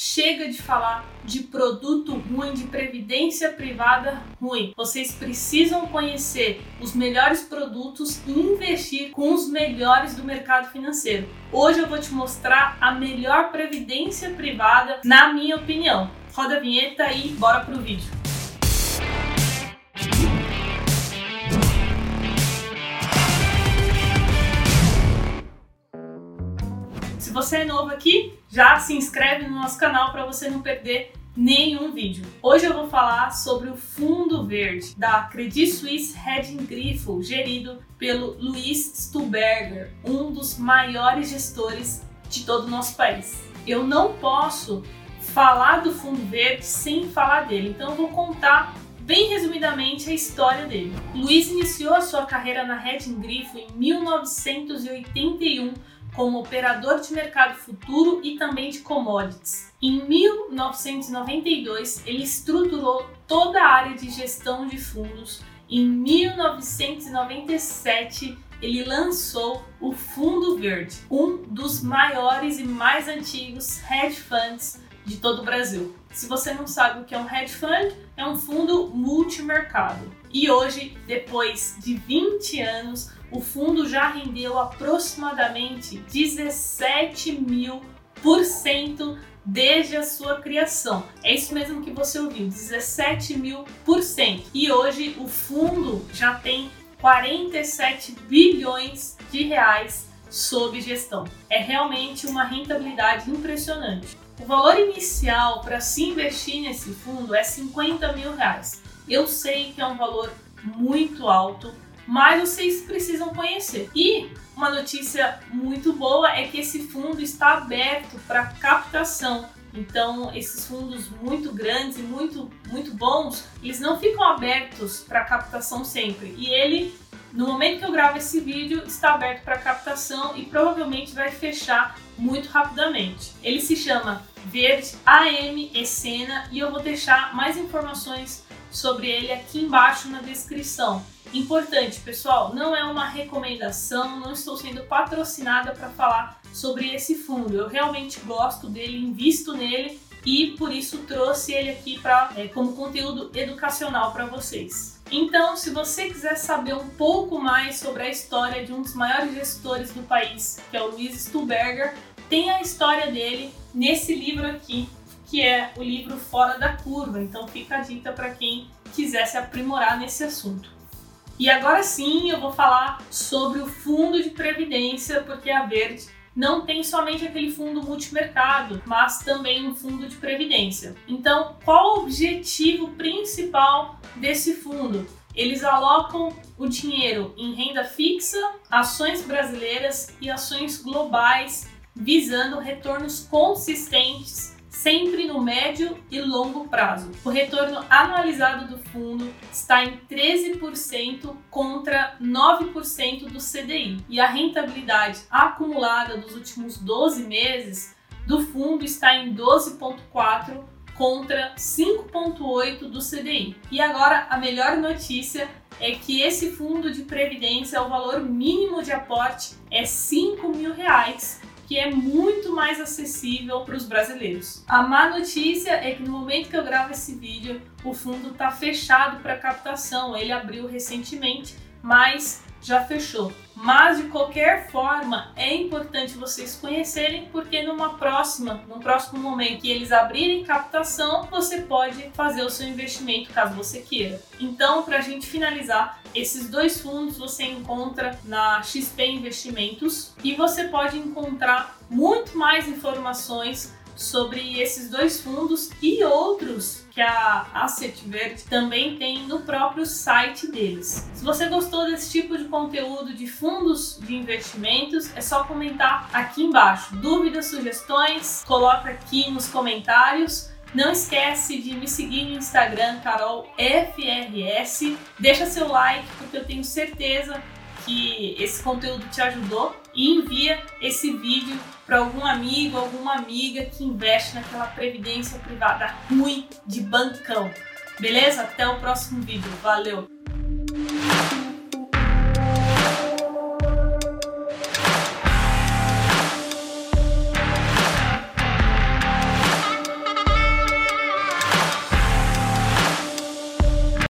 Chega de falar de produto ruim, de previdência privada ruim. Vocês precisam conhecer os melhores produtos e investir com os melhores do mercado financeiro. Hoje eu vou te mostrar a melhor previdência privada, na minha opinião. Roda a vinheta e bora pro vídeo. Se você é novo aqui, já se inscreve no nosso canal para você não perder nenhum vídeo. Hoje eu vou falar sobre o Fundo Verde da Credit Suisse Hedging Grifo, gerido pelo Luiz Stuberger, um dos maiores gestores de todo o nosso país. Eu não posso falar do Fundo Verde sem falar dele, então eu vou contar bem resumidamente a história dele. Luiz iniciou a sua carreira na Hedging Grifo em 1981 como operador de mercado futuro e também de commodities. Em 1992, ele estruturou toda a área de gestão de fundos. Em 1997, ele lançou o Fundo Verde, um dos maiores e mais antigos hedge funds de todo o Brasil. Se você não sabe o que é um hedge fund, é um fundo multimercado. E hoje, depois de 20 anos, o fundo já rendeu aproximadamente 17 mil por cento desde a sua criação. É isso mesmo que você ouviu, 17 mil por cento. E hoje o fundo já tem 47 bilhões de reais sob gestão. É realmente uma rentabilidade impressionante. O valor inicial para se investir nesse fundo é 50 mil reais. Eu sei que é um valor muito alto, mas vocês precisam conhecer. E uma notícia muito boa é que esse fundo está aberto para captação. Então, esses fundos muito grandes e muito, muito bons, eles não ficam abertos para captação sempre. E ele, no momento que eu gravo esse vídeo, está aberto para captação e provavelmente vai fechar muito rapidamente. Ele se chama Verde AM Essena e eu vou deixar mais informações sobre ele aqui embaixo na descrição. Importante, pessoal, não é uma recomendação, não estou sendo patrocinada para falar sobre esse fundo. Eu realmente gosto dele, invisto nele e por isso trouxe ele aqui para é, como conteúdo educacional para vocês. Então, se você quiser saber um pouco mais sobre a história de um dos maiores gestores do país, que é o Luiz Stuberger, tem a história dele nesse livro aqui, que é o livro Fora da Curva. Então, fica a dica para quem quiser se aprimorar nesse assunto. E agora sim eu vou falar sobre o fundo de previdência, porque a Verde não tem somente aquele fundo multimercado, mas também um fundo de previdência. Então, qual o objetivo principal desse fundo? Eles alocam o dinheiro em renda fixa, ações brasileiras e ações globais, visando retornos consistentes sempre no médio e longo prazo. O retorno anualizado do fundo está em 13% contra 9% do CDI e a rentabilidade acumulada dos últimos 12 meses do fundo está em 12,4% contra 5,8% do CDI. E agora a melhor notícia é que esse fundo de previdência, o valor mínimo de aporte é 5 mil reais que é muito mais acessível para os brasileiros. A má notícia é que no momento que eu gravo esse vídeo, o fundo está fechado para captação. Ele abriu recentemente, mas já fechou. Mas de qualquer forma, é importante vocês conhecerem, porque numa próxima, no próximo momento que eles abrirem captação, você pode fazer o seu investimento caso você queira. Então, para a gente finalizar, esses dois fundos você encontra na XP Investimentos e você pode encontrar muito mais informações sobre esses dois fundos e outros que a Asset Verde também tem no próprio site deles. Se você gostou desse tipo de conteúdo de fundos de investimentos, é só comentar aqui embaixo. Dúvidas, sugestões, coloca aqui nos comentários. Não esquece de me seguir no Instagram, CarolFRS. Deixa seu like, porque eu tenho certeza que esse conteúdo te ajudou e envia esse vídeo para algum amigo, alguma amiga que investe naquela previdência privada ruim de bancão. Beleza? Até o próximo vídeo. Valeu!